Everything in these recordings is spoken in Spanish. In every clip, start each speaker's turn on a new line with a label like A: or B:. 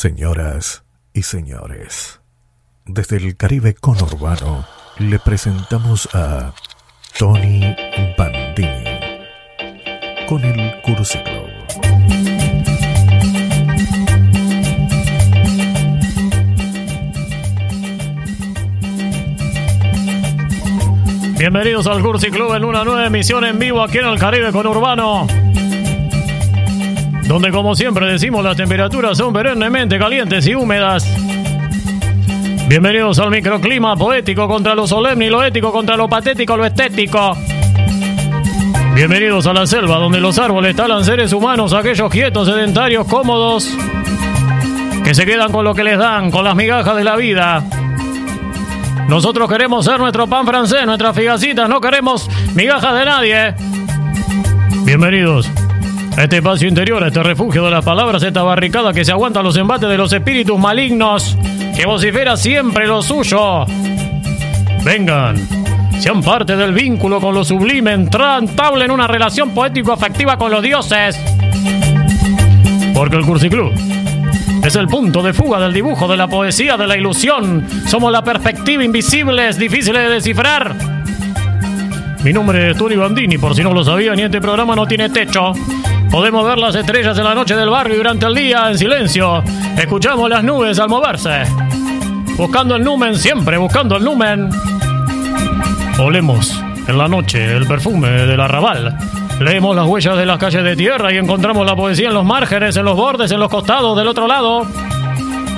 A: Señoras y señores, desde el Caribe conurbano le presentamos a Tony Bandini con el Club.
B: Bienvenidos al Cursi Club en una nueva emisión en vivo aquí en el Caribe conurbano. Donde como siempre decimos las temperaturas son perennemente calientes y húmedas. Bienvenidos al microclima poético contra lo solemne y lo ético contra lo patético, lo estético. Bienvenidos a la selva donde los árboles talan seres humanos, aquellos quietos, sedentarios, cómodos, que se quedan con lo que les dan, con las migajas de la vida. Nosotros queremos ser nuestro pan francés, nuestras figacitas, no queremos migajas de nadie. Bienvenidos este espacio interior, este refugio de las palabras, esta barricada que se aguanta los embates de los espíritus malignos, que vocifera siempre lo suyo. Vengan, sean parte del vínculo con lo sublime, en una relación poético-afectiva con los dioses. Porque el Club es el punto de fuga del dibujo, de la poesía, de la ilusión. Somos la perspectiva invisible, es difícil de descifrar. Mi nombre es Tony Bandini, por si no lo sabían, y este programa no tiene techo. Podemos ver las estrellas en la noche del barrio y durante el día en silencio. Escuchamos las nubes al moverse. Buscando el numen, siempre buscando el numen. Olemos en la noche el perfume del arrabal. Leemos las huellas de las calles de tierra y encontramos la poesía en los márgenes, en los bordes, en los costados, del otro lado.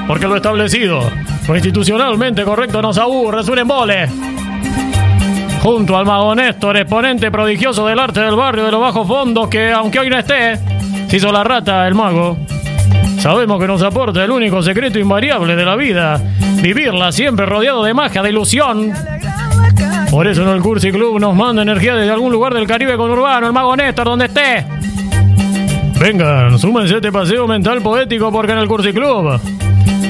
B: Porque lo establecido, lo institucionalmente correcto nos aburre, es un embole. Junto al mago Néstor, exponente prodigioso del arte del barrio de los bajos fondos, que aunque hoy no esté, se hizo la rata el mago. Sabemos que nos aporta el único secreto invariable de la vida, vivirla siempre rodeado de magia, de ilusión, por eso en el Cursi Club nos manda energía desde algún lugar del Caribe con Urbano, el mago Néstor, donde esté. Vengan, súmense a este paseo mental poético porque en el Cursi Club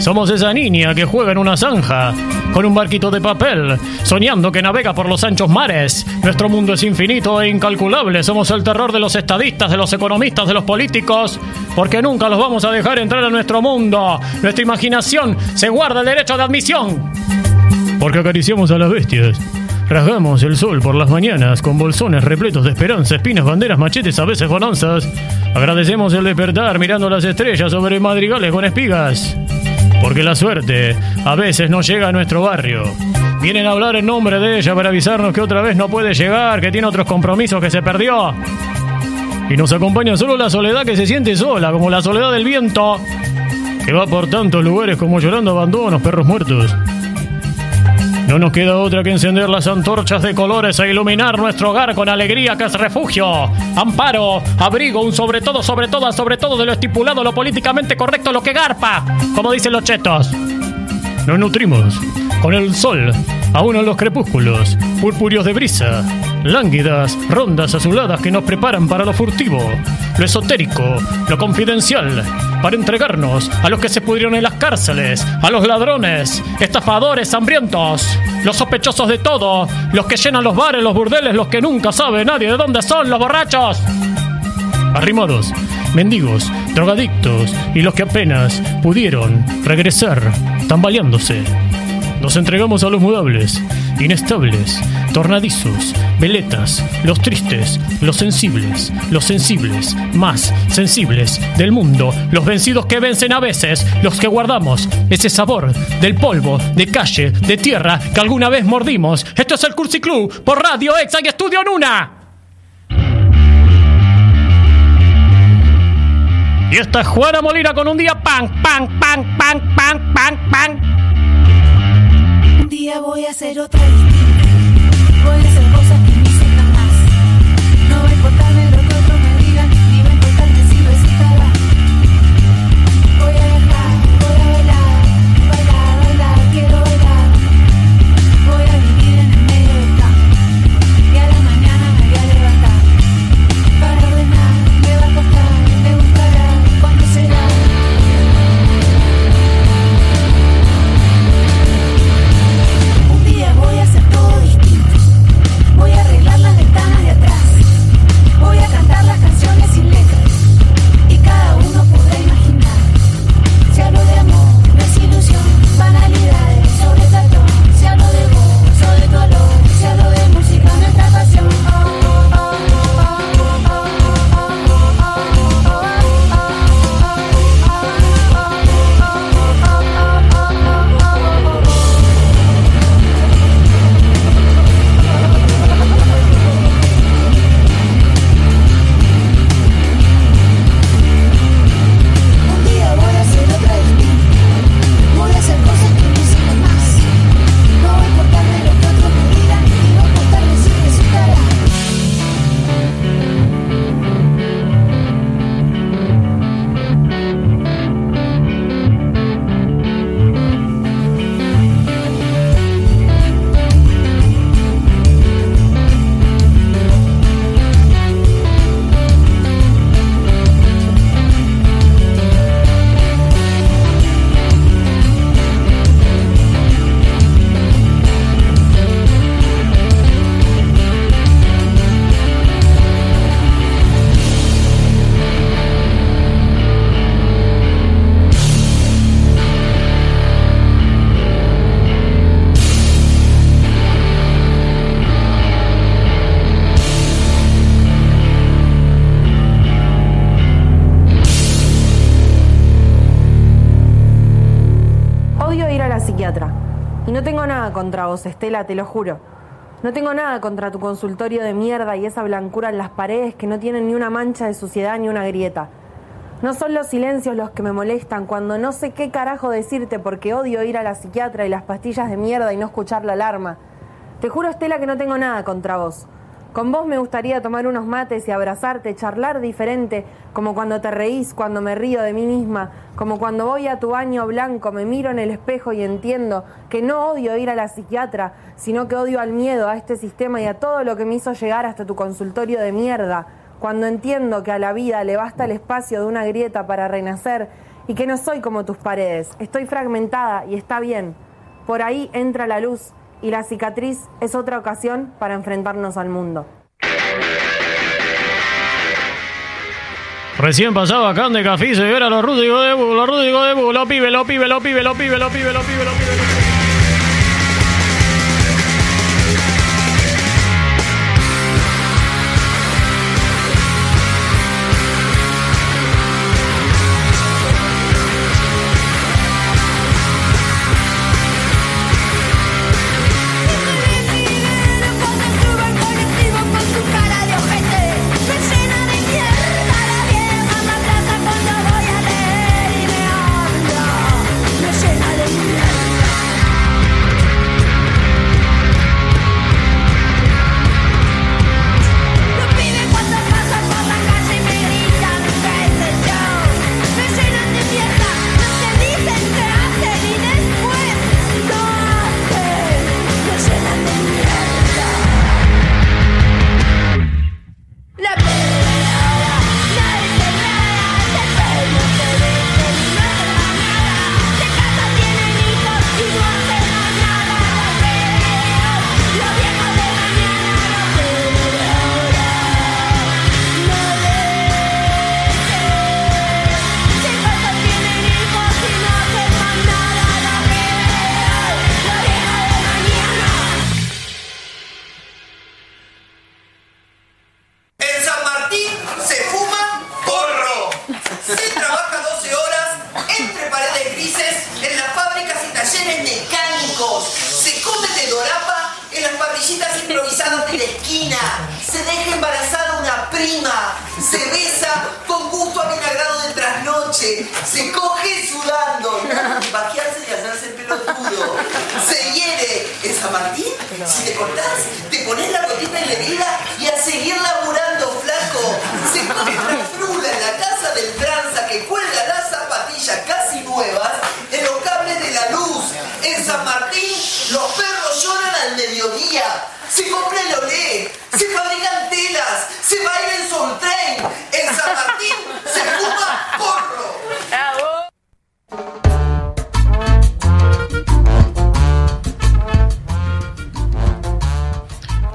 B: somos esa niña que juega en una zanja con un barquito de papel, soñando que navega por los anchos mares. Nuestro mundo es infinito e incalculable. Somos el terror de los estadistas, de los economistas, de los políticos, porque nunca los vamos a dejar entrar a nuestro mundo. Nuestra imaginación se guarda el derecho de admisión. Porque acariciamos a las bestias Rasgamos el sol por las mañanas con bolsones repletos de esperanza, espinas, banderas, machetes, a veces bonanzas. Agradecemos el despertar mirando las estrellas sobre madrigales con espigas. Porque la suerte a veces no llega a nuestro barrio. Vienen a hablar en nombre de ella para avisarnos que otra vez no puede llegar, que tiene otros compromisos que se perdió. Y nos acompaña solo la soledad que se siente sola, como la soledad del viento, que va por tantos lugares como llorando abandonos, perros muertos. No nos queda otra que encender las antorchas de colores e iluminar nuestro hogar con alegría que es refugio, amparo, abrigo, un sobre todo, sobre todo, sobre todo de lo estipulado, lo políticamente correcto, lo que garpa, como dicen los chetos. Nos nutrimos con el sol, aún en los crepúsculos, purpúreos de brisa, lánguidas rondas azuladas que nos preparan para lo furtivo, lo esotérico, lo confidencial, para entregarnos a los que se pudrieron en las cárceles, a los ladrones, estafadores hambrientos, los sospechosos de todo, los que llenan los bares, los burdeles, los que nunca sabe nadie de dónde son, los borrachos. Arrimados, mendigos, drogadictos y los que apenas pudieron regresar tambaleándose. Nos entregamos a los mudables, inestables, tornadizos, veletas, los tristes, los sensibles, los sensibles, más sensibles del mundo, los vencidos que vencen a veces, los que guardamos ese sabor del polvo, de calle, de tierra que alguna vez mordimos. Esto es el Cursi Club por Radio Exa y Estudio Nuna. Y esta es Juana Molina con un día pan, pan, pan, pan, pan, pan, pan
C: día voy a hacer otra distinta.
D: Psiquiatra. Y no tengo nada contra vos, Estela, te lo juro. No tengo nada contra tu consultorio de mierda y esa blancura en las paredes que no tienen ni una mancha de suciedad ni una grieta. No son los silencios los que me molestan cuando no sé qué carajo decirte porque odio ir a la psiquiatra y las pastillas de mierda y no escuchar la alarma. Te juro, Estela, que no tengo nada contra vos. Con vos me gustaría tomar unos mates y abrazarte, charlar diferente, como cuando te reís, cuando me río de mí misma, como cuando voy a tu baño blanco, me miro en el espejo y entiendo que no odio ir a la psiquiatra, sino que odio al miedo, a este sistema y a todo lo que me hizo llegar hasta tu consultorio de mierda. Cuando entiendo que a la vida le basta el espacio de una grieta para renacer y que no soy como tus paredes, estoy fragmentada y está bien. Por ahí entra la luz y la cicatriz es otra ocasión para enfrentarnos al mundo.
B: Recién pasaba acá de café y se viera los rústicos de Bu, los rústicos de Bu, los pibes, los pibes, los pibes, los pibes, los pibes, los pibes, los pibes.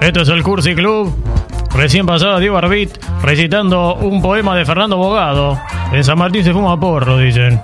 B: Esto es el Cursi Club. Recién pasada Diego Arbit recitando un poema de Fernando Bogado. En San Martín se fuma porro, dicen.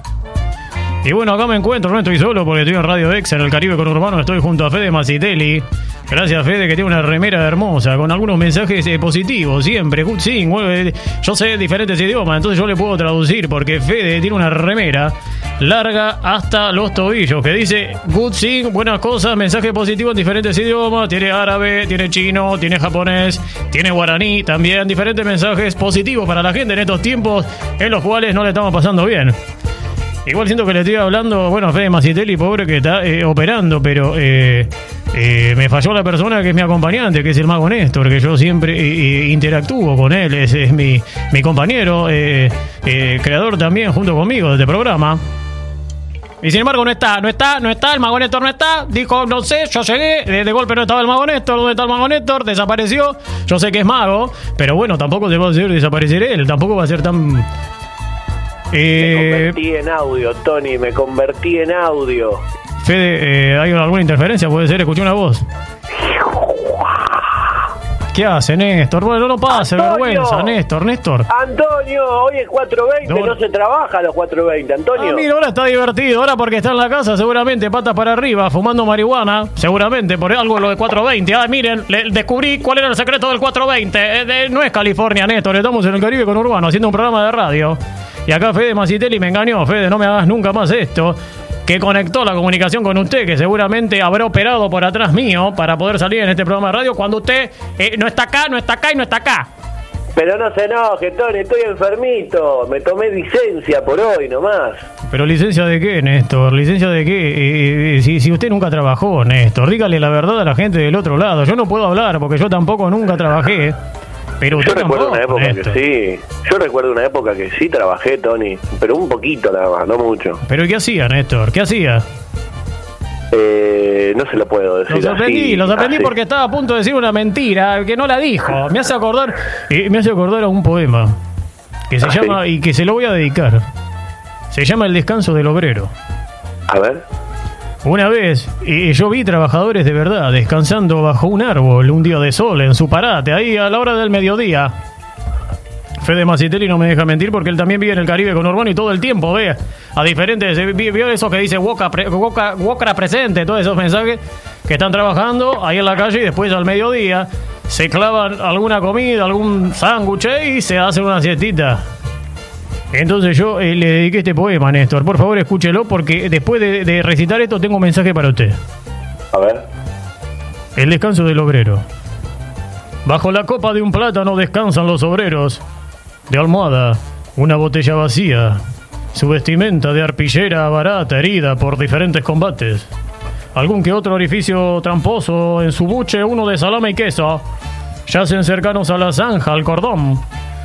B: Y bueno, acá me encuentro, no estoy solo porque estoy en Radio Ex, en el Caribe con Urbano, estoy junto a Fede Macitelli. Gracias Fede que tiene una remera hermosa, con algunos mensajes eh, positivos, siempre. Good bueno, eh, yo sé diferentes idiomas, entonces yo le puedo traducir, porque Fede tiene una remera larga hasta los tobillos, que dice good sing, buenas cosas, mensajes positivos en diferentes idiomas, tiene árabe, tiene chino, tiene japonés, tiene guaraní, también diferentes mensajes positivos para la gente en estos tiempos en los cuales no le estamos pasando bien. Igual siento que le estoy hablando, bueno, Fede Macitelli, pobre que está eh, operando, pero eh, eh, me falló la persona que es mi acompañante, que es el mago Néstor, que yo siempre interactúo con él, es, es mi, mi compañero, creador también junto conmigo de este programa. Y sin embargo no está, no está, no está, el mago Néstor no está, dijo, no sé, yo llegué, de, golpe no estaba el mago Néstor, ¿dónde está el mago Néstor? Desapareció, yo sé que es mago, pero bueno, tampoco te va a hacer desaparecer él, tampoco va a ser tan...
E: Me
B: Eh,
E: convertí en audio, Tony, me convertí en audio.
B: Fede, eh, ¿hay alguna interferencia? Puede ser, escuché una voz. ¿Qué hace, Néstor? Bueno, no pase,
E: Antonio.
B: vergüenza, Néstor, Néstor.
E: Antonio, hoy es 4.20,
B: No.
E: no, se trabaja a los 4.20, Antonio.
B: Ah, mira, ahora está divertido. Ahora porque está en la casa, seguramente, patas para arriba, fumando marihuana. Seguramente, por algo lo de 420. Ah, miren, le descubrí cuál era el secreto del 420. Eh, de- no es California, Néstor. Estamos en el Caribe con Urbano, haciendo un programa de radio. Y acá Fede Macitelli me engañó. Fede, no me hagas nunca más esto. que conectó la comunicación con usted, que seguramente habrá operado por atrás mío para poder salir en este programa de radio cuando usted eh, no está acá, no está acá y no está acá.
E: Pero no se enoje, Tony, estoy enfermito. Me tomé licencia por hoy nomás.
B: Pero licencia de qué, Néstor? ¿Licencia de qué? Eh, eh, si, si usted nunca trabajó, Néstor, dígale la verdad a la gente del otro lado. Yo no puedo hablar porque yo tampoco nunca trabajé. Pero
E: Yo recuerdo una época que sí. Yo recuerdo una época que sí trabajé, Tony. Pero un poquito nada más, no mucho.
B: ¿Pero qué hacía, Néstor? ¿Qué hacía?
E: Eh, no se lo puedo decir.
B: Lo sorprendí,
E: así,
B: lo sorprendí
E: así.
B: porque estaba a punto de decir una mentira que no la dijo. Me hace acordar, eh, me hace acordar a un poema que se
E: Ah,
B: llama y que se lo voy a dedicar. Se llama El descanso del obrero.
E: A ver.
B: Una vez eh, yo vi trabajadores de verdad descansando bajo un árbol un día de sol en su parate, ahí a la hora del mediodía. Fede Macitelli no me deja mentir porque él también vive en el Caribe con Urbano y todo el tiempo ve a diferentes. eh, vi- Vio eso que dice Woca, pre- Wokra presente, todos esos mensajes que están trabajando ahí en la calle y después al mediodía se clavan alguna comida, algún sándwich y se hacen una siestita. Entonces yo eh, le dediqué este poema, Néstor. Por favor, escúchelo porque después de, de recitar esto tengo un mensaje para usted.
E: A ver.
B: El descanso del obrero. Bajo la copa de un plátano descansan los obreros. De almohada, una botella vacía. Su vestimenta de arpillera barata, herida por diferentes combates. Algún que otro orificio tramposo en su buche, uno de salame y queso. Yacen cercanos a la zanja, al cordón.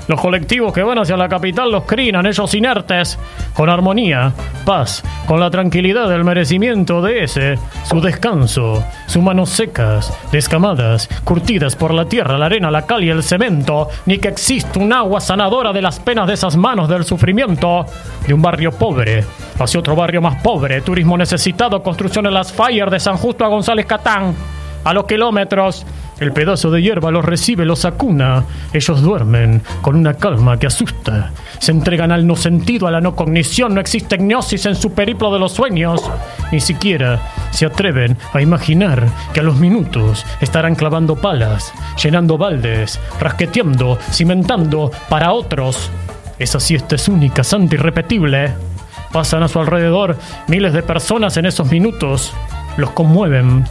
B: Los colectivos que van hacia la capital los crinan, ellos inertes, con armonía, paz, con la tranquilidad del merecimiento de ese, su descanso, sus manos secas, descamadas, curtidas por la tierra, la arena, la cal y el cemento, ni que exista un agua sanadora de las penas de esas manos del sufrimiento, de un barrio pobre hacia otro barrio más pobre, turismo necesitado, construcción en las fire de San Justo a González Catán. A los kilómetros, el pedazo de hierba los recibe, los acuna. Ellos duermen con una calma que asusta. Se entregan al no sentido, a la no cognición. No existe gnosis en su periplo de los sueños. Ni siquiera se atreven a imaginar que a los minutos estarán clavando palas, llenando baldes, rasqueteando, cimentando para otros. Esa siesta es única, santa irrepetible. Pasan a su alrededor miles de personas en esos minutos. Los conmueven,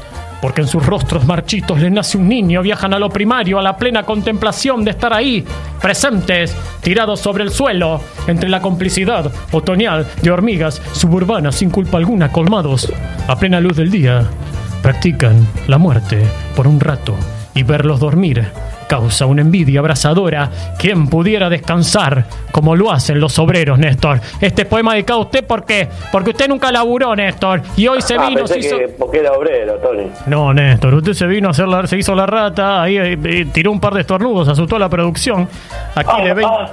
B: porque en sus rostros marchitos les nace un niño. Viajan a lo primario, a la plena contemplación de estar ahí, presentes, tirados sobre el suelo, entre la complicidad otoñal de hormigas suburbanas sin culpa alguna, colmados, a plena luz del día. Practican la muerte por un rato y verlos dormir causa una envidia abrasadora. ¿Quién pudiera descansar como lo hacen los obreros, Néstor? Este poema dedicado a usted porque porque usted nunca laburó, Néstor, y hoy se
E: Ah,
B: vino, se hizo...
E: que porque era obrero, Tony.
B: No, Néstor, usted se vino a hacer la, se hizo la rata, ahí eh, eh, tiró un par de estornudos, asustó a la producción. Aquí le ven.
E: Ah,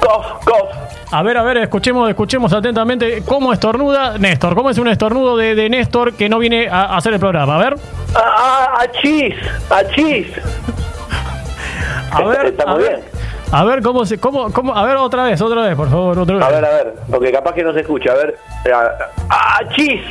E: cof, cof.
B: A ver, a ver, escuchemos, escuchemos atentamente cómo estornuda Néstor. ¿Cómo es un estornudo de, de Néstor que no viene a, a hacer el programa? A ver.
E: Ah, ah, achis, achis.
B: A ver,
E: Está
B: a
E: muy
B: ver.
E: bien.
B: A ver cómo se, cómo, cómo, a ver otra vez, otra vez, por favor, otra vez.
E: A ver, a ver, porque capaz que no se escucha. A ver. Ah, Achis,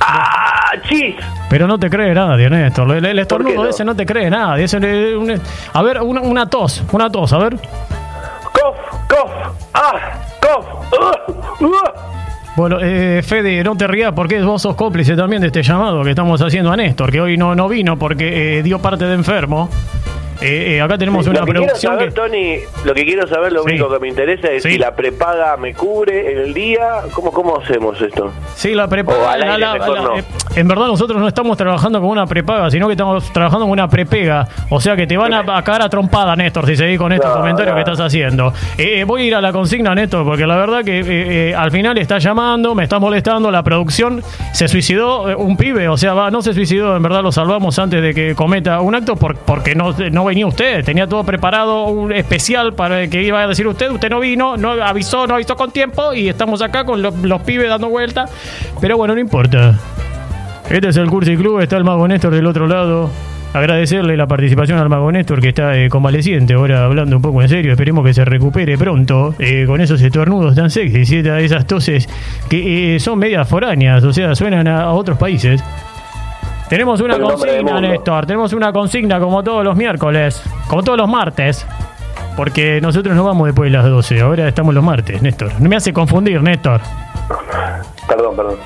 E: achis.
B: Pero no te cree nadie, Néstor. El, el estornudo
E: ¿Por qué no?
B: ese no te cree nadie. Ese, eh, un- a ver, una, una tos, una tos, a ver.
E: Cof, cof, ah, cof. Uh, uh.
B: Bueno, eh, Fede, no te rías porque vos sos cómplice también de este llamado que estamos haciendo a Néstor, que hoy no, no vino porque eh, dio parte de enfermo. Eh, eh, acá tenemos una
E: lo que quiero
B: producción
E: saber,
B: que...
E: Tony, lo que quiero saber, lo
B: Sí.
E: único que me interesa es
B: Sí.
E: si la prepaga me cubre en el día. ¿Cómo, cómo hacemos esto?
B: Sí, la prepaga.
E: al
B: la-
E: aire,
B: la-
E: mejor
B: la-
E: no.
B: eh, en verdad nosotros no estamos trabajando con una prepaga, sino que estamos trabajando con una prepega. O sea que te van a, a cagar a trompada, Néstor, si seguís con estos
E: No,
B: comentarios
E: no.
B: que estás haciendo. Eh, voy a ir a la consigna, Néstor, porque la verdad que al final está llamando, me está molestando, la producción se suicidó un pibe, o sea, va, no se suicidó, en verdad lo salvamos antes de que cometa un acto por- porque no, no venía usted, tenía todo preparado, un especial para que iba a decir usted, usted no vino, no avisó, no avisó con tiempo y estamos acá con los, los pibes dando vuelta, pero bueno, no importa. Este es el Cursi Club, está el Mago Néstor del otro lado. Agradecerle la participación al Mago Néstor que está eh, convaleciente, ahora hablando un poco en serio, esperemos que se recupere pronto eh, con esos estornudos tan sexys esas toses que eh, son medias foráneas, o sea, suenan a, a otros países. Tenemos una consigna. Néstor, tenemos una consigna como todos los miércoles, como todos los martes, porque nosotros no vamos después de las 12, ahora estamos los martes, Néstor. No me hace confundir, Néstor.
E: Perdón, perdón.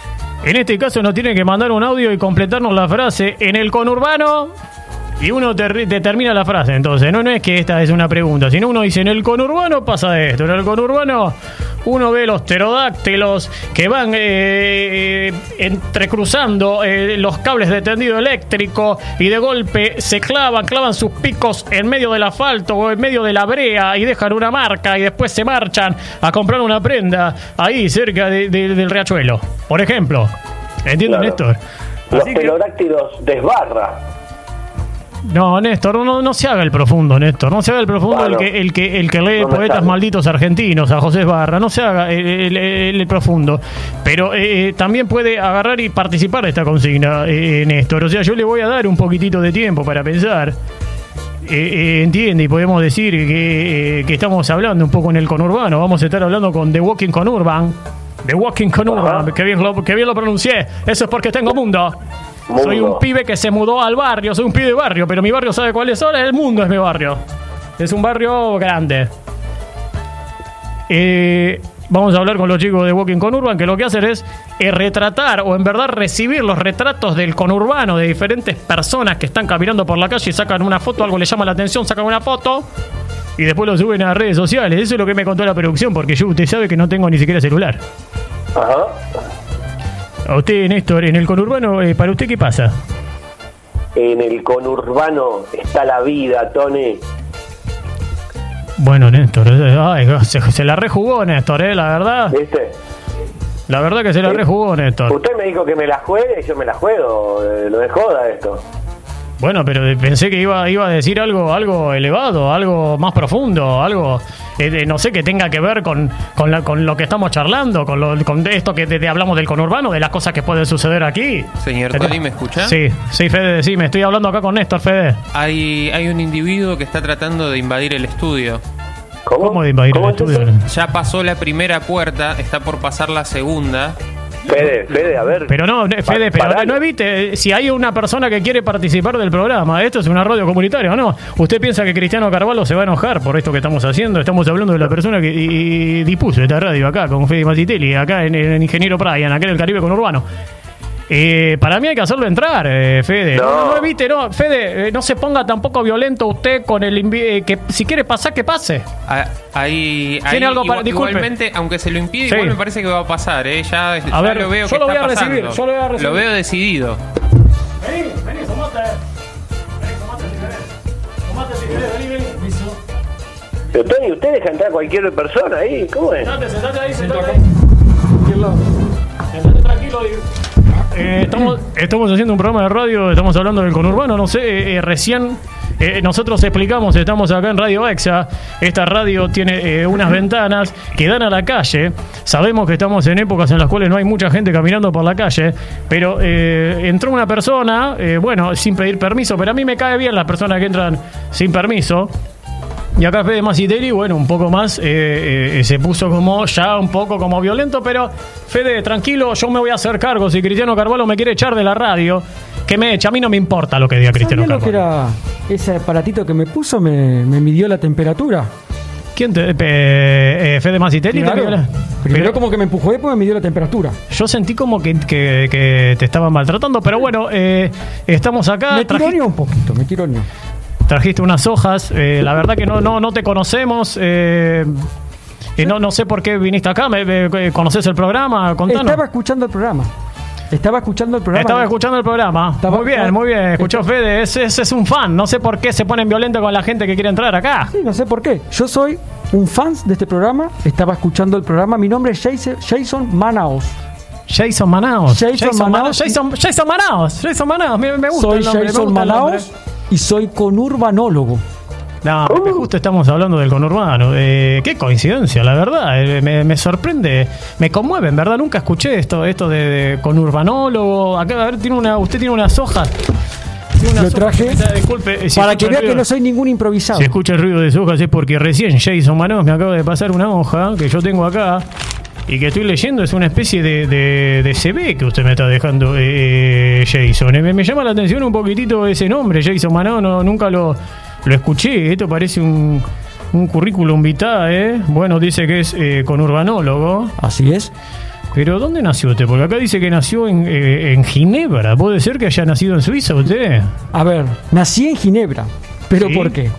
B: En este caso nos tiene que mandar un audio y completarnos la frase en el conurbano. Y uno te, te termina la frase, entonces no, no es que esta es una pregunta, sino uno dice, en el conurbano pasa esto, en el conurbano uno ve los pterodáctilos que van eh, eh, entrecruzando eh, los cables de tendido eléctrico y de golpe se clavan, clavan sus picos en medio del asfalto o en medio de la brea y dejan una marca y después se marchan a comprar una prenda ahí cerca de- de- del riachuelo, por ejemplo. ¿Entiendes,
E: Claro.
B: Néstor?
E: Los
B: Así que-
E: pterodáctilos desbarra.
B: No, Néstor, no, no se haga el profundo, Néstor. No se haga el profundo
E: Bueno,
B: el, que, el, que, el que lee
E: no
B: poetas malditos argentinos, a José Barra. No se haga el, el- el- el profundo. Pero eh, también puede agarrar y participar de esta consigna, eh, Néstor. O sea, yo le voy a dar un poquitito de tiempo para pensar. Eh, eh, entiende y podemos decir que, eh, que estamos hablando un poco en el conurbano. Vamos a estar hablando con The Walking Conurban. The Walking Conurban, que bien, lo, que bien lo pronuncié. Eso es porque tengo mundo.
E: Mundo.
B: Soy un pibe que se mudó al barrio, soy un pibe de barrio, pero mi barrio sabe cuál es ahora, el mundo es mi barrio. Es un barrio grande. Eh, vamos a hablar con los chicos de Walking Conurban, que lo que hacen es eh, retratar o en verdad recibir los retratos del conurbano de diferentes personas que están caminando por la calle y sacan una foto, algo les llama la atención, sacan una foto y después lo suben a redes sociales. Eso es lo que me contó la producción, porque yo, usted sabe que no tengo ni siquiera celular.
E: Ajá.
B: A usted, Néstor, en el conurbano, eh, ¿para usted qué pasa?
E: En el conurbano está la vida, Tony.
B: Bueno, Néstor, eh, ay, se, se la rejugó Néstor, eh, la verdad.
E: ¿Viste?
B: La verdad que se la
E: Sí.
B: rejugó Néstor.
E: Usted me dijo que me la juegue y yo me la juego. eh, no es joda esto.
B: Bueno, pero pensé que iba, iba a decir algo, algo elevado, algo más profundo, algo, eh, de- no sé, que tenga que ver con, con, la- con lo que estamos charlando, con, lo, con esto que te, te hablamos del conurbano, de las cosas que pueden suceder aquí.
F: Señor Tony, ¿me escucha?
B: Sí, sí, Fede, sí, me estoy hablando acá con Néstor, Fede.
F: Hay, hay un individuo que está tratando de invadir el estudio.
E: ¿Cómo?
B: ¿Cómo de invadir el
E: ¿Cómo es
B: estudio?
F: Ya pasó la primera puerta, está por pasar la segunda.
E: Fede, Fede, a ver.
B: Pero no, ne- Fede, pero
E: paralo.
B: no evite, eh, si hay una persona que quiere participar del programa, esto es una radio comunitaria, ¿o no? ¿Usted piensa que Cristiano Carvalho se va a enojar por esto que estamos haciendo? Estamos hablando de la persona que y- y dispuso esta radio acá, con Fede Macitelli, acá en, en Ingeniero Brian, acá en el Caribe con Urbano. Eh, para mí hay que hacerlo entrar, eh, Fede. No,
E: No.
B: no, no evite, no. Fede, eh, no se ponga tampoco violento usted con el... eh, que si quiere pasar, que pase.
F: Ah, Ahí, ahí
B: Tiene algo para-
F: igual-
B: disculpe.
F: igualmente, aunque se lo impide,
B: Sí.
F: igual me parece que va a pasar. ¿eh? Ya, ya
B: ver,
F: lo veo
B: yo
F: que
B: lo voy
F: está
B: a recibir,
F: pasando.
B: yo lo voy a recibir.
F: Lo veo decidido.
B: Vení, vení, tomate. Vení, tomate si querés. Tomate si querés, vení, vení. Listo.
E: Pero Tony, usted deja entrar a cualquier persona ahí. ¿Cómo es?
B: Sentate, sentate ahí, sentate ahí. Sentate tranquilo. y- Eh, estamos, estamos haciendo un programa de radio, estamos hablando del conurbano, no sé, eh, eh, recién nosotros explicamos, estamos acá en Radio Exa, esta radio tiene unas ventanas que dan a la calle, sabemos que estamos en épocas en las cuales no hay mucha gente caminando por la calle, pero eh, entró una persona, bueno, sin pedir permiso, pero a mí me cae bien las personas que entran sin permiso, y acá Fede Macitelli, bueno, un poco más, eh, eh, se puso como ya un poco como violento, pero Fede, tranquilo, yo me voy a hacer cargo. Si Cristiano Carvalho me quiere echar de la radio, que me eche. A mí no me importa lo que diga Cristiano
G: ¿Sabía lo que
B: Carvalho.
G: era ese aparatito que me puso? Me, me midió la temperatura.
B: ¿Quién te, eh, Fede Macitelli? te
G: Claro.
B: la-
G: Primero
B: Pero
G: como que me empujó y después me midió la temperatura.
B: yo sentí como que, que- que te estaban maltratando, pero bueno, eh, estamos acá.
G: me
B: traji-
G: tironeó un poquito, me tironeó.
B: Trajiste unas hojas. eh, la verdad que no, no, no te conocemos. eh, eh, no, no sé por qué viniste acá. Me, me- ¿Conoces el programa? Contanos.
G: Estaba escuchando el programa. Estaba escuchando el programa.
B: Estaba escuchando el programa.
G: Estaba-
B: muy bien, muy bien. Escuchó Fede. Ese, ese es un fan. No sé por qué se ponen violentos con la gente que quiere entrar acá.
G: Sí, no sé por qué. Yo soy un fan de este programa. Estaba escuchando el programa. Mi nombre es Jason, Jason Manaos.
B: Jason Manaos.
G: Jason Manaos.
B: Jason, Jason Manaos. Jason Manaos. Me, me gusta
G: Soy
B: el nombre. me
G: Jason
B: gusta el nombre.
G: Y soy conurbanólogo.
B: No, porque justo estamos hablando del conurbano. Eh, qué coincidencia, la verdad. Eh, me, me sorprende, me conmueve, en verdad. Nunca escuché esto, esto de, de conurbanólogo. Acá, a ver, tiene una, usted tiene unas hojas. Tiene unas
G: Lo traje
B: hojas disculpe, eh, si
G: Para que vea que no soy ningún improvisado.
B: Si escucha el ruido de sus hojas es porque recién Jason Manos me acaba de pasar una hoja que yo tengo acá y que estoy leyendo. Es una especie de, de, de CV que usted me está dejando, eh, Jason. Eh, Me, me llama la atención un poquitito ese nombre, Jason Manos. No, nunca lo, lo escuché. Esto parece un, un currículum vitae. ¿eh? Bueno, dice que es eh, conurbanólogo.
G: Así es.
B: Pero ¿dónde nació usted? Porque acá dice que nació en, eh, en Ginebra. ¿Puede ser que haya nacido en Suiza usted?
G: A ver, nací en Ginebra. ¿Pero
B: Sí.
G: por qué?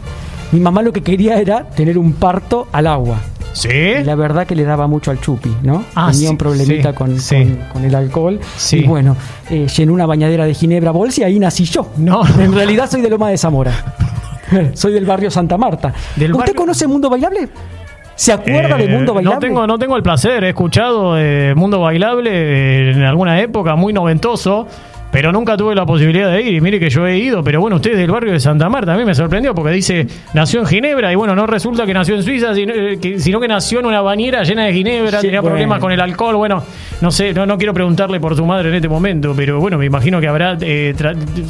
G: Mi mamá lo que quería era tener un parto al agua.
B: ¿Sí?
G: La verdad que le daba mucho al chupi, ¿no?
B: Ah,
G: Tenía
B: sí,
G: un problemita
B: sí,
G: con,
B: sí.
G: con- con el alcohol.
B: Sí.
G: Y bueno, eh, llenó una bañadera de Ginebra Bols y ahí nací yo.
B: No.
G: En realidad soy de Loma de Zamora. soy del barrio Santa Marta.
B: Del
G: ¿Usted
B: barrio-
G: conoce Mundo Bailable? ¿Se acuerda de
B: Eh,
G: Mundo Bailable?
B: No tengo, no tengo el placer, he escuchado eh, Mundo Bailable eh, en alguna época, muy noventoso, pero nunca tuve la posibilidad de ir. Y mire que yo he ido, pero bueno, usted es del barrio de Santa Marta, a mí me sorprendió porque dice nació en Ginebra y bueno, no resulta que nació en Suiza, sino eh, que, sino que nació en una bañera llena de Ginebra,
G: Sí,
B: tenía
G: bueno.
B: problemas con el alcohol. Bueno, no sé, no, no quiero preguntarle por su madre en este momento, pero bueno, me imagino que habrá eh,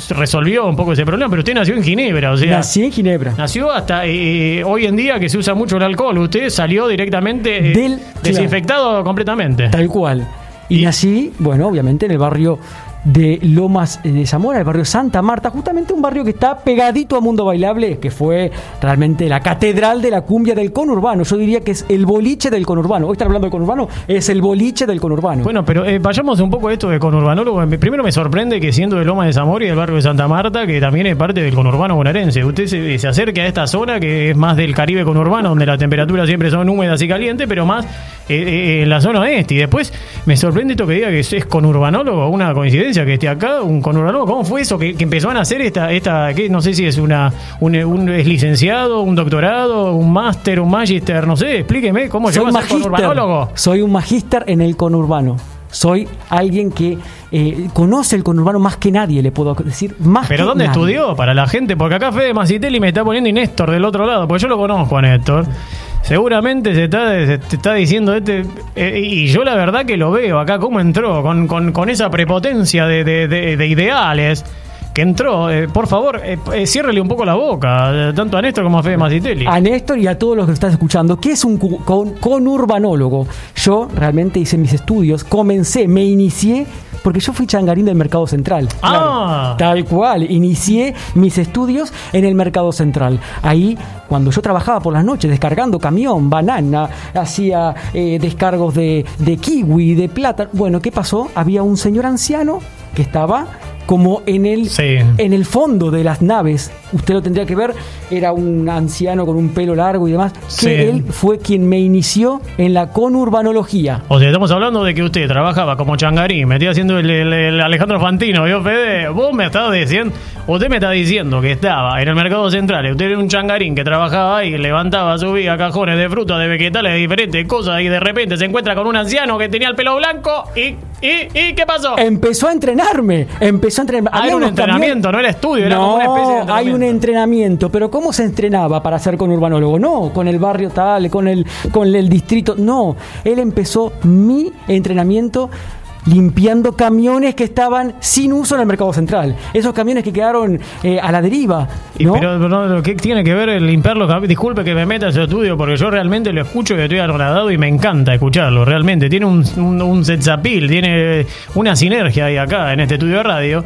B: resolvió un poco ese problema, pero usted nació en Ginebra, o sea.
G: Nací en Ginebra.
B: Nació hasta eh, hoy en día que se usa mucho el alcohol. Usted salió directamente eh,
G: Del-
B: desinfectado completamente.
G: Tal cual. Y,
B: Y-
G: nací, bueno, obviamente en el barrio de Lomas de Zamora, el barrio Santa Marta, justamente un barrio que está pegadito a Mundo Bailable, que fue realmente la catedral de la cumbia del conurbano. Yo diría que es el boliche del conurbano. Hoy están hablando del conurbano, es el boliche del conurbano.
B: Bueno, pero eh, vayamos un poco a esto de conurbanólogo. Me- Primero me sorprende que siendo de Loma de Zamora y del barrio de Santa Marta, que también es parte del conurbano bonaerense, usted se, se acerque a esta zona que es más del Caribe conurbano, donde las temperaturas siempre son húmedas y calientes, pero más eh, eh, en la zona oeste. Y después me sorprende esto que diga que es, es conurbanólogo, una coincidencia que esté acá, un conurbanólogo. ¿Cómo fue eso? Que, que empezó a hacer esta, esta que no sé si es una un, un- es licenciado, un doctorado, un máster, un magister, no sé, explíqueme cómo llegó a ser conurbanólogo.
G: Soy un magíster en el conurbano. Soy alguien que eh, conoce el conurbano más que nadie, le puedo decir. Más
B: ¿Pero
G: que
B: dónde
G: nadie.
B: estudió? Para la gente, porque acá Fede Macitelli me está poniendo y Néstor del otro lado, porque yo lo conozco a Néstor. Seguramente se está, se está diciendo este. eh, y yo la verdad que lo veo acá, cómo entró, con, con- con esa prepotencia de- de ideales que entró. Eh, por favor, eh, eh, ciérrele un poco la boca, eh, tanto a Néstor como a Fede Macitelli.
G: A Néstor y a todos los que están escuchando, ¿qué es un con, conurbanólogo? Yo realmente hice mis estudios, comencé, me inicié, porque yo fui changarín del Mercado Central.
B: Ah.
G: tal cual, inicié mis estudios en el Mercado Central. Ahí, cuando yo trabajaba por las noches descargando camión, banana, hacía eh, descargos de, de kiwi, de plata. Bueno, ¿qué pasó? Había un señor anciano que estaba como en el,
B: Sí.
G: en el fondo de las naves. Usted lo tendría que ver, era un anciano con un pelo largo y demás, que
B: Sí.
G: él fue quien me inició en la conurbanología.
B: O sea, estamos hablando de que usted trabajaba como changarín, me estoy haciendo el, el- el Alejandro Fantino, ¿vio, Fede? Vos me estás diciendo, usted me está diciendo que estaba en el mercado central, usted era un changarín que trabajaba ahí, levantaba, subía cajones de frutas, de vegetales, de diferentes cosas, y de repente se encuentra con un anciano que tenía el pelo blanco, y, y, y ¿qué pasó?
G: Empezó a entrenarme, empezó a entrenarme.
B: Ah, era un entrenamiento, no era estudio, era
G: no,
B: como una especie de
G: hay un
B: entrenamiento.
G: pero ¿cómo se entrenaba para ser conurbanólogo? No, con el barrio tal, con el, con el distrito, no. Él empezó mi entrenamiento limpiando camiones que estaban sin uso en el mercado central. Esos camiones que quedaron eh, a la deriva. ¿no?
B: pero, pero no, ¿qué tiene que ver el limpiar los cab- Disculpe que me meta en su estudio porque yo realmente lo escucho y estoy agradado y me encanta escucharlo. Realmente tiene un, un, un tiene una sinergia ahí acá en este estudio de radio.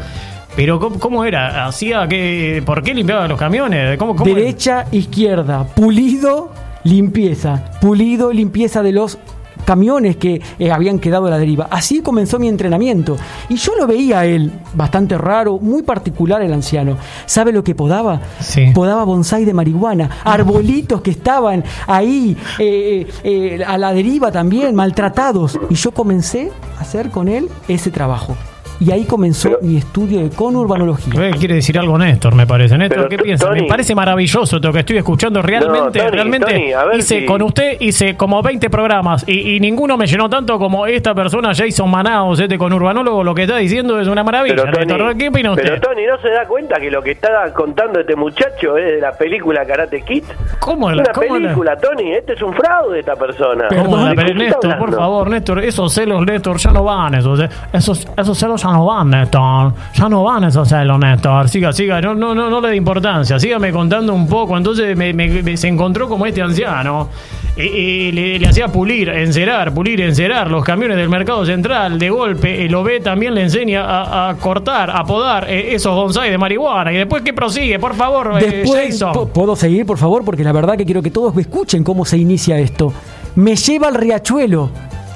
B: Pero ¿cómo, cómo era? ¿Hacía que ¿Por qué limpiaba los camiones? ¿Cómo, cómo
G: Derecha, izquierda, pulido, limpieza. Pulido, limpieza de los camiones que eh, habían quedado a la deriva. Así comenzó mi entrenamiento. Y yo lo veía a él, bastante raro, muy particular el anciano. ¿Sabe lo que podaba?
B: Sí.
G: Podaba bonsai de marihuana, arbolitos que estaban ahí eh, eh, a la deriva también, maltratados. Y yo comencé a hacer con él ese trabajo. Y ahí comenzó
E: Pero-
G: mi estudio de conurbanología.
B: Eh, Quiere decir algo Néstor, me parece. Néstor,
E: Pero,
B: ¿qué piensa? Me parece maravilloso lo que estoy escuchando. Realmente,
E: Tony,
B: realmente
E: Tony, a ver
B: hice
E: si-
B: con usted hice como 20 programas y, y ninguno me llenó tanto como esta persona, Jason Manaos, este con urbanólogo. Lo que está diciendo es una maravilla.
E: Pero
B: Néstor. ¿Qué opina usted?
E: pero Tony, ¿no se da cuenta que lo que está contando este muchacho es de la película Karate Kid?
B: ¿Cómo
E: Es
B: la-
E: una
B: cómo la-
E: película, Tony. Este es un fraude, esta persona.
B: ¿Cómo la-
E: ¿De
B: pero Néstor, por favor, Néstor, esos celos, Néstor, ya no van, esos, eh, esos, esos celos ya no van, Néstor, ya no van esos celos, Néstor, siga, siga, no, no, no, le dé importancia, sígame contando un poco, entonces me, se encontró como este anciano, y, le, hacía pulir, encerar, pulir, encerar los camiones del mercado central, de golpe, eh, lo ve, también le enseña a, cortar, a podar eh, esos bonsai de marihuana, y después que prosigue, por favor, eh,
G: Después, ¿puedo seguir, por favor? Porque la verdad que quiero que todos me escuchen cómo se inicia esto. Me lleva al riachuelo.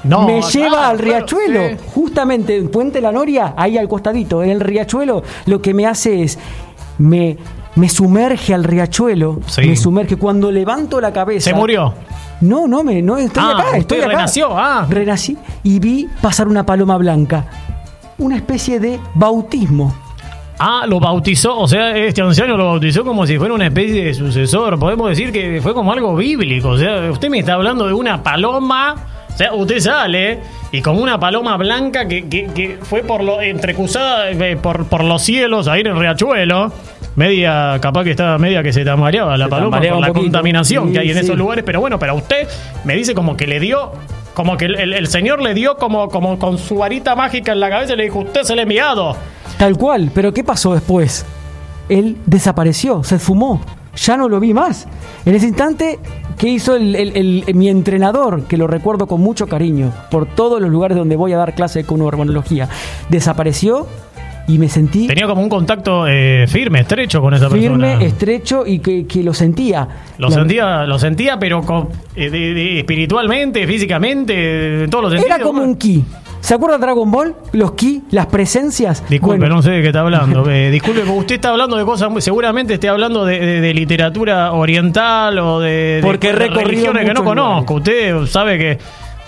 B: No,
G: me lleva al riachuelo.
B: sí.
G: Justamente en Puente La Noria, ahí al costadito, en el riachuelo, lo que me hace es. Me, me sumerge al riachuelo.
B: Sí.
G: Me sumerge. Cuando levanto la cabeza.
B: Se murió.
G: No, no, me, no estoy
B: Ah,
G: acá, estoy acá.
B: renació, ah.
G: Renací y vi pasar una paloma blanca. Una especie de bautismo.
B: Ah, lo bautizó, o sea, este anciano lo bautizó como si fuera una especie de sucesor. Podemos decir que fue como algo bíblico. O sea, usted me está hablando de una paloma. O sea, usted sale y como una paloma blanca que, que- que fue por lo entrecruzada eh, por, por los cielos ahí en el riachuelo. Media, capaz que estaba media que se tambaleaba la
G: Se
B: paloma
G: tambaleaba
B: por la
G: poquito.
B: contaminación
G: Sí,
B: que hay en
G: sí.
B: esos lugares. Pero bueno, pero usted me dice como que le dio. Como que el, el- el señor le dio como, como con su varita mágica en la cabeza y le dijo, usted es el enviado.
G: Tal cual, pero ¿qué pasó después? Él desapareció, se esfumó, ya no lo vi más. En ese instante, ¿qué hizo el- el- el- mi entrenador? Que lo recuerdo con mucho cariño, por todos los lugares donde voy a dar clase de urbanología. Desapareció y me sentí
B: Tenía como un contacto eh, firme, estrecho con esa
G: firme,
B: persona.
G: estrecho y que, que lo sentía.
B: Lo
G: La-
B: sentía, lo sentía, pero con- eh, de- de- espiritualmente, físicamente, en todos los sentidos.
G: Era como un ki. ¿Se acuerda de Dragon Ball? Los ki, las presencias.
B: Disculpe,
G: Bueno,
B: no sé de qué está hablando. Eh, disculpe, usted está hablando de cosas, muy- seguramente esté hablando de, de- de literatura oriental o de,
G: Porque
B: de religiones que no
G: muchos
B: conozco. Usted sabe que...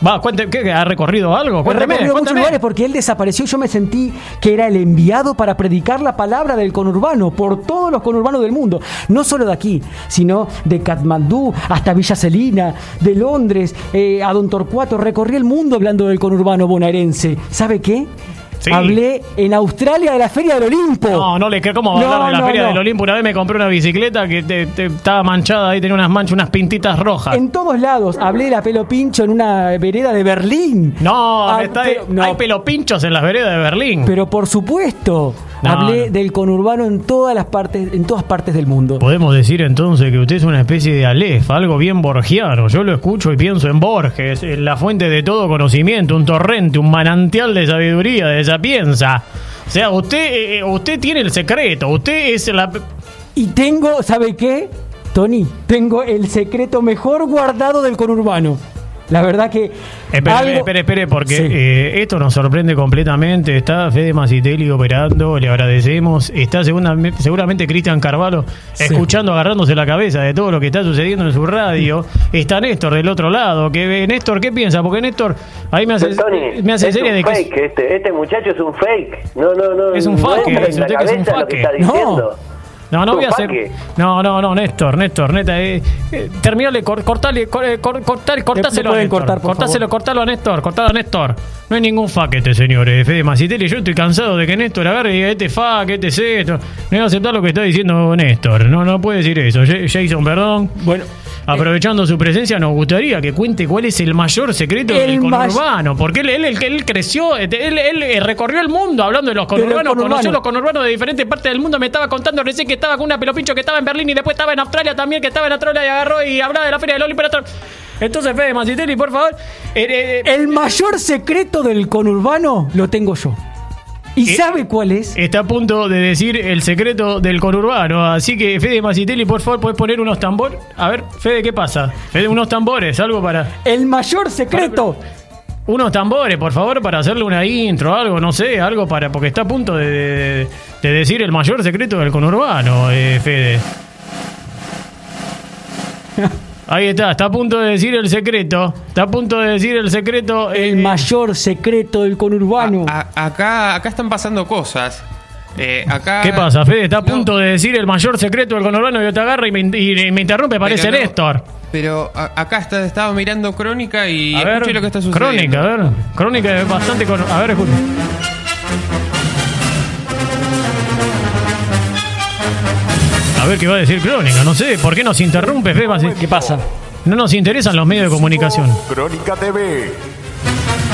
B: Va, cuente, ¿qué, ¿ha recorrido algo? Cuénteme,
G: recorrido muchos
B: cuénteme.
G: lugares porque él desapareció yo me sentí que era el enviado para predicar la palabra del conurbano por todos los conurbanos del mundo. No solo de aquí, sino de Katmandú hasta Villa Celina, de Londres, eh, a Don Torcuato. Recorrí el mundo hablando del conurbano bonaerense. ¿Sabe qué?
B: Sí.
G: Hablé en Australia de la Feria del Olimpo.
B: No, no le creo cómo va a hablar de la
G: no,
B: Feria
G: no.
B: del Olimpo. Una vez me compré una bicicleta que te- te- estaba manchada ahí, tenía unas manchas, unas pintitas rojas.
G: En todos lados. Hablé de la pelo pincho en una vereda de Berlín.
B: No,
G: Ah,
B: está-
G: pero- no,
B: hay pelopinchos en las veredas de Berlín.
G: Pero por supuesto,
B: No,
G: hablé
B: no.
G: del conurbano en todas las partes, en todas partes del mundo.
B: Podemos decir entonces que usted es una especie de Aleph, algo bien borgiano. Yo lo escucho y pienso en Borges, en la fuente de todo conocimiento, un torrente, un manantial de sabiduría, de sapienza. O sea, usted, eh, eh, usted tiene el secreto, usted es la...
G: Y tengo, ¿sabe qué? Tony, tengo el secreto mejor guardado del conurbano. La verdad que.
B: Espere,
G: algo-
B: espere, espere, porque
G: Sí.
B: eh, esto nos sorprende completamente. Está Fede Macitelli operando, le agradecemos. Está segunda- seguramente Cristian Carvalho escuchando, agarrándose la cabeza de todo lo que está sucediendo en su radio. Está Néstor del otro lado. Que, Néstor, ¿qué piensa? Porque Néstor, ahí me hace,
E: Tony,
B: me hace
E: es
B: seria
E: un
B: de que...
E: fake este, este muchacho es un fake. No, no, no.
B: Es un
E: no en
B: dice
E: la
B: que es un
E: cabeza lo que está
G: No.
E: diciendo.
B: No, no voy a
E: ¿Un
B: hacer. No, no, no, Néstor, Néstor, neta. Eh, eh, terminale, cor, cortale, cor, eh, cor- cortar, cortáselo a
G: pueden
B: Néstor.
G: cortar, por
B: cortáselo, cortalo a Néstor, cortalo a Néstor. No hay ningún faquete, señores. Fede Macitelli, yo estoy cansado de que Néstor agarre y diga este fac, este C, esto. No voy a aceptar lo que está diciendo Néstor. No, no puede decir eso. Ja- Jason, perdón.
G: Bueno,
B: Aprovechando su presencia, nos gustaría que cuente cuál es el mayor secreto
G: El
B: del conurbano. Porque él, él, él, él creció, él, él, eh, recorrió el mundo hablando de los
G: De los
B: conurbanos, conoció los conurbanos de diferentes partes del mundo. Me estaba contando recién que estaba con una pelopincho que estaba en Berlín y después estaba en Australia también, que estaba en Australia y agarró y hablaba de la Feria del Olimpo. Entonces, Fede Macitelli, por favor. eh, eh,
G: el mayor secreto del conurbano lo tengo yo. ¿Y
B: Eh,
G: sabe cuál es?
B: Está a punto de decir el secreto del conurbano. Así que, Fede Macitelli, por favor, ¿puedes poner unos tambores? A ver, Fede, ¿qué pasa? Fede, unos tambores, algo para.
G: El mayor secreto.
B: Unos tambores, por favor, para hacerle una intro, algo, no sé, algo para. Porque está a punto de, de- de decir el mayor secreto del conurbano, eh, Fede. Ahí está, está a punto de decir el secreto. Está a punto de decir el secreto. eh,
G: El mayor secreto del conurbano.
F: A- acá, acá están pasando cosas. Eh, acá,
B: ¿Qué pasa, Fede? Está a
F: No,
B: punto de decir el mayor secreto del conurbano y yo te agarra y me, y me interrumpe, parece
F: pero no-
B: Néstor.
F: Pero a- acá está, estaba mirando Crónica y
B: A ver,
F: escuche lo que está sucediendo.
B: Crónica, a ver. Crónica es bastante. con- A ver, escucha. A ver qué va a decir Crónica, no sé, ¿por qué nos interrumpe, Fede? Así-
G: ¿Qué pasa?
B: No nos interesan los medios de comunicación.
H: Crónica TV.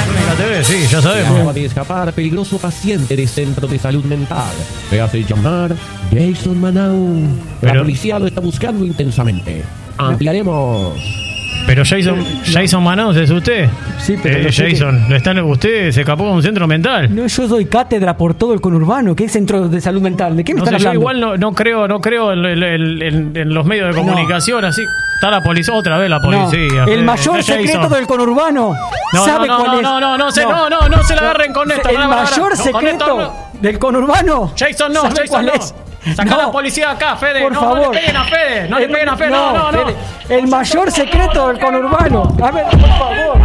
B: Crónica TV, sí, ya
I: Acaba
B: sabemos.
I: de escapar peligroso paciente de centro de salud mental. Se hace llamar Jason Manau. La
B: Pero-
I: policía lo está buscando intensamente. Ampliaremos.
B: Pero Jason, Jason Manaus es usted.
G: Sí, pero
B: Eh, Jason, están, usted se escapó de un centro mental.
G: No, yo doy cátedra por todo el conurbano. ¿Qué centro de salud mental? ¿De qué me
B: No
G: están
B: sé, yo
G: hablando?
B: igual no, no creo, no creo en, en- en- en- en los medios de comunicación así. Está la policía, otra vez la
G: No,
B: policía.
G: el
B: Fede.
G: mayor
B: Jason.
G: secreto del conurbano.
B: No,
G: ¿Sabe
B: no, no,
G: cuál
B: no,
G: es?
B: no, no, no se- no, no, no se la agarren con esto,
G: El mayor secreto del conurbano.
B: Jason no,
G: ¿Sabe
B: Jason
G: cuál es?
B: Saca
G: No.
B: la policía acá, Fede.
G: Por
B: no,
G: favor.
B: no le peguen a Fede. No le peguen a Fede. No, no, no.
G: Fede, El mayor secreto del conurbano. A ver, por favor.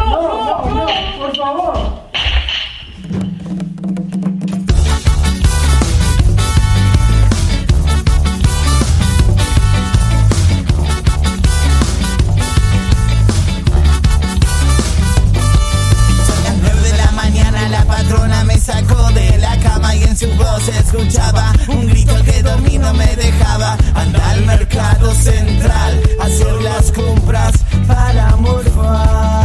H: tu voz escuchaba Un grito que dormir no me dejaba. Anda al mercado central Hacer las compras para morfar.